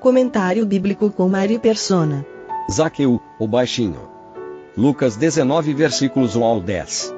Comentário bíblico com Mari Persona. Zaqueu, o baixinho. Lucas 19 versículos 1 ao 10.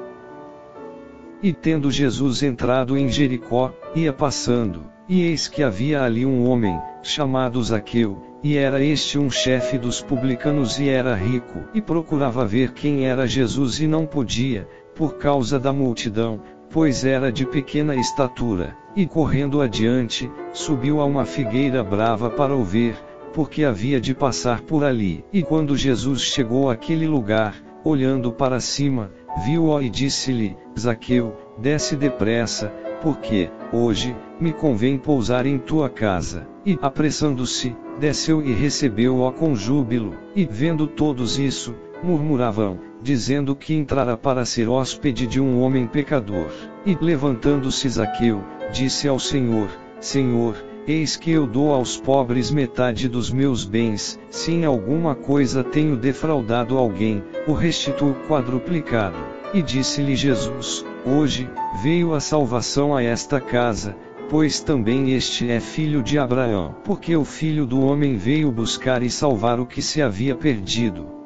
E tendo Jesus entrado em Jericó, ia passando, e eis que havia ali um homem, chamado Zaqueu, e era este um chefe dos publicanos e era rico, e procurava ver quem era Jesus e não podia, por causa da multidão, pois era de pequena estatura, e correndo adiante, subiu a uma figueira brava para o ver, porque havia de passar por ali. E quando Jesus chegou àquele lugar, olhando para cima, viu-o e disse-lhe: Zaqueu, desce depressa, porque, hoje, me convém pousar em tua casa. E, apressando-se, desceu e recebeu-o com júbilo. E, vendo todos isso, murmuravam, dizendo que entrara para ser hóspede de um homem pecador. E, levantando-se Zaqueu, disse ao Senhor: Senhor, Eis que eu dou aos pobres metade dos meus bens, se em alguma coisa tenho defraudado alguém, o restituo quadruplicado. E disse-lhe Jesus: Hoje, veio a salvação a esta casa, pois também este é filho de Abraão. Porque o filho do homem veio buscar e salvar o que se havia perdido.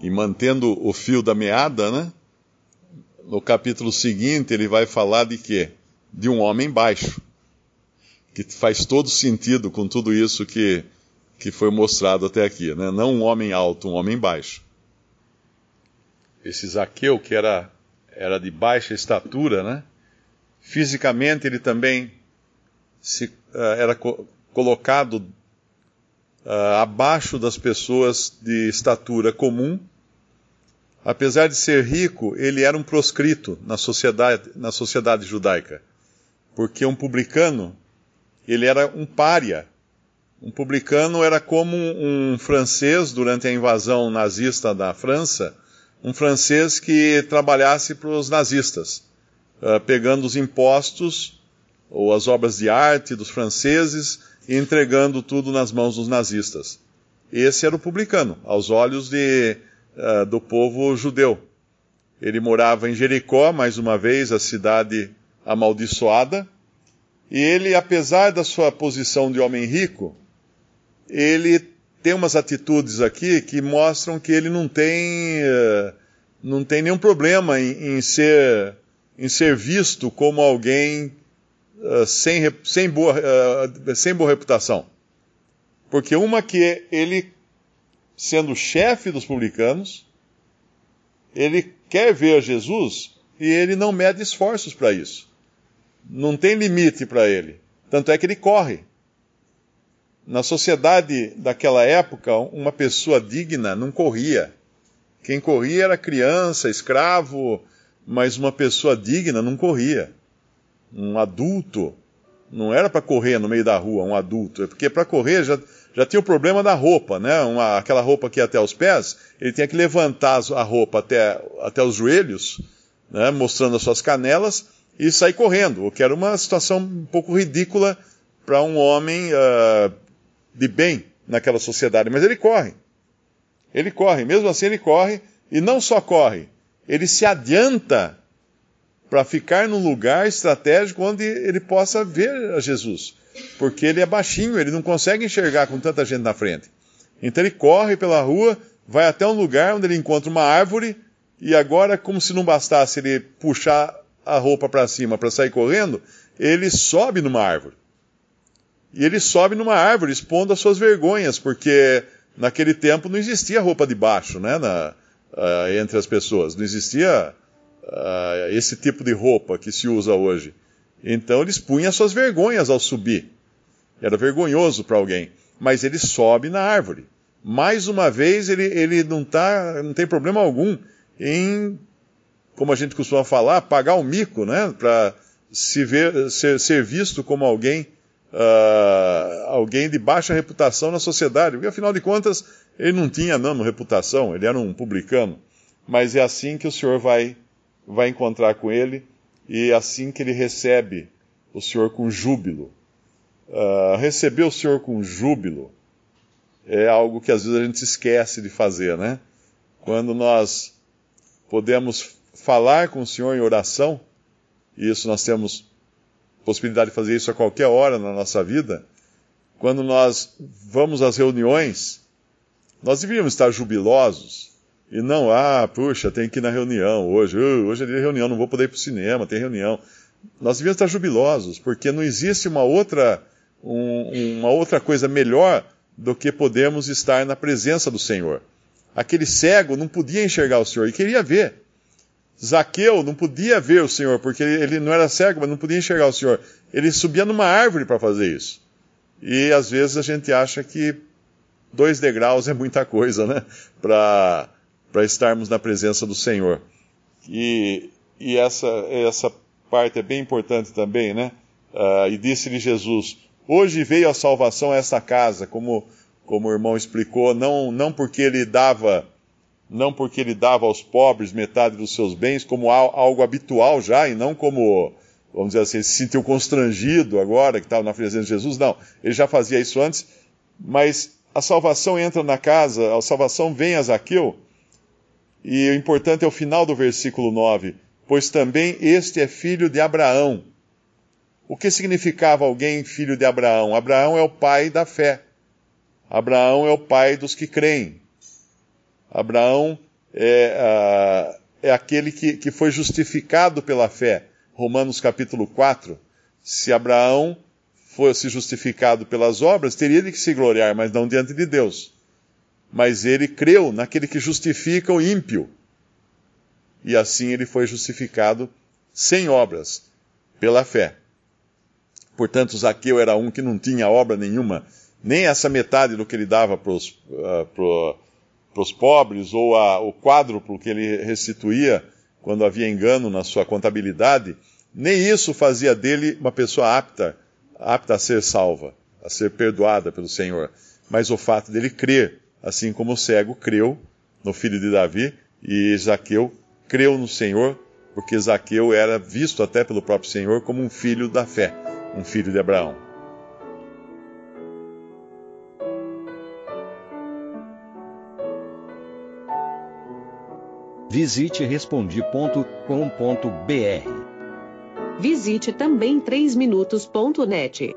E mantendo o fio da meada, né? No capítulo seguinte, ele vai falar de quê? de um homem baixo, que faz todo sentido com tudo isso que, que foi mostrado até aqui, né? Não um homem alto, um homem baixo. Esse Zaqueu, que era, era de baixa estatura, né? Fisicamente ele também se, uh, era co colocado uh, abaixo das pessoas de estatura comum. Apesar de ser rico, ele era um proscrito na sociedade, na sociedade judaica porque um publicano, ele era um pária. Um publicano era como um, francês durante a invasão nazista da França, um francês que trabalhasse para os nazistas, uh, pegando os impostos ou as obras de arte dos franceses e entregando tudo nas mãos dos nazistas. Esse era o publicano, aos olhos de, uh, do povo judeu. Ele morava em Jericó, mais uma vez, a cidade amaldiçoada, e ele, apesar da sua posição de homem rico, ele tem umas atitudes aqui que mostram que ele não tem, uh, não tem nenhum problema em, em, ser, em ser visto como alguém uh, sem, sem, boa, sem boa reputação. Porque uma que ele, sendo chefe dos publicanos, ele quer ver Jesus e ele não mede esforços para isso não tem limite para ele. Tanto é que ele corre. Na sociedade daquela época, uma pessoa digna não corria. Quem corria era criança, escravo, mas uma pessoa digna não corria. Um adulto não era para correr no meio da rua, um adulto, é porque para correr já, já tinha o problema da roupa, né? Uma, aquela roupa que ia até os pés, ele tinha que levantar a roupa até, até os joelhos, né? mostrando as suas canelas, e sair correndo, o que era uma situação um pouco ridícula para um homem uh, de bem naquela sociedade. Mas ele corre. Ele corre, mesmo assim ele corre, e não só corre, ele se adianta para ficar num lugar estratégico onde ele possa ver a Jesus. Porque ele é baixinho, ele não consegue enxergar com tanta gente na frente. Então ele corre pela rua, vai até um lugar onde ele encontra uma árvore, e agora, como se não bastasse ele puxar a roupa para cima para sair correndo, ele sobe numa árvore. E ele sobe numa árvore expondo as suas vergonhas, porque naquele tempo não existia roupa de baixo, né, na, uh, entre as pessoas. Não existia uh, esse tipo de roupa que se usa hoje. Então ele expunha as suas vergonhas ao subir. Era vergonhoso para alguém. Mas ele sobe na árvore. Mais uma vez, ele, ele não, tá, não tem problema algum em como a gente costuma falar, pagar um mico, né? Para se ver, ser, ser visto como alguém, uh, alguém de baixa reputação na sociedade. Porque afinal de contas, ele não tinha não reputação, ele era um publicano. Mas é assim que o Senhor vai, vai encontrar com ele e assim que ele recebe o Senhor com júbilo. Uh, receber o Senhor com júbilo é algo que às vezes a gente esquece de fazer, né? Quando nós podemos falar com o Senhor em oração, e isso nós temos possibilidade de fazer isso a qualquer hora na nossa vida, quando nós vamos às reuniões, nós deveríamos estar jubilosos e não, ah, puxa, tem que ir na reunião hoje, uh, hoje é dia de reunião, não vou poder ir para o cinema, tem reunião. Nós deveríamos estar jubilosos, porque não existe uma outra, um, uma outra coisa melhor do que podemos estar na presença do Senhor. Aquele cego não podia enxergar o Senhor e queria ver. Zaqueu não podia ver o Senhor, porque ele não era cego, mas não podia enxergar o Senhor. Ele subia numa árvore para fazer isso. E às vezes a gente acha que dois degraus é muita coisa, né? Para estarmos na presença do Senhor. E, e essa, essa parte é bem importante também, né? Uh, e disse-lhe Jesus: Hoje veio a salvação a esta casa, como, como o irmão explicou, não, não porque ele dava não porque ele dava aos pobres metade dos seus bens, como algo habitual já, e não como, vamos dizer assim, se sentiu constrangido agora que estava na presença de Jesus. Não, ele já fazia isso antes, mas a salvação entra na casa, a salvação vem a Zaqueu, e o importante é o final do versículo 9: Pois também este é filho de Abraão. O que significava alguém filho de Abraão? Abraão é o pai da fé. Abraão é o pai dos que creem. Abraão é, é aquele que, que foi justificado pela fé. Romanos capítulo 4. Se Abraão fosse justificado pelas obras, teria de que se gloriar, mas não diante de Deus. Mas ele creu naquele que justifica o ímpio. E assim ele foi justificado sem obras, pela fé. Portanto, Zaqueu era um que não tinha obra nenhuma, nem essa metade do que ele dava para os para os pobres, ou a, o quádruplo que ele restituía quando havia engano na sua contabilidade, nem isso fazia dele uma pessoa apta, apta a ser salva, a ser perdoada pelo Senhor. Mas o fato dele crer, assim como o cego creu no filho de Davi, e Zaqueu creu no Senhor, porque Zaqueu era visto até pelo próprio Senhor como um filho da fé, um filho de Abraão. Visite respondi.com.br. Visite também 3minutos.net.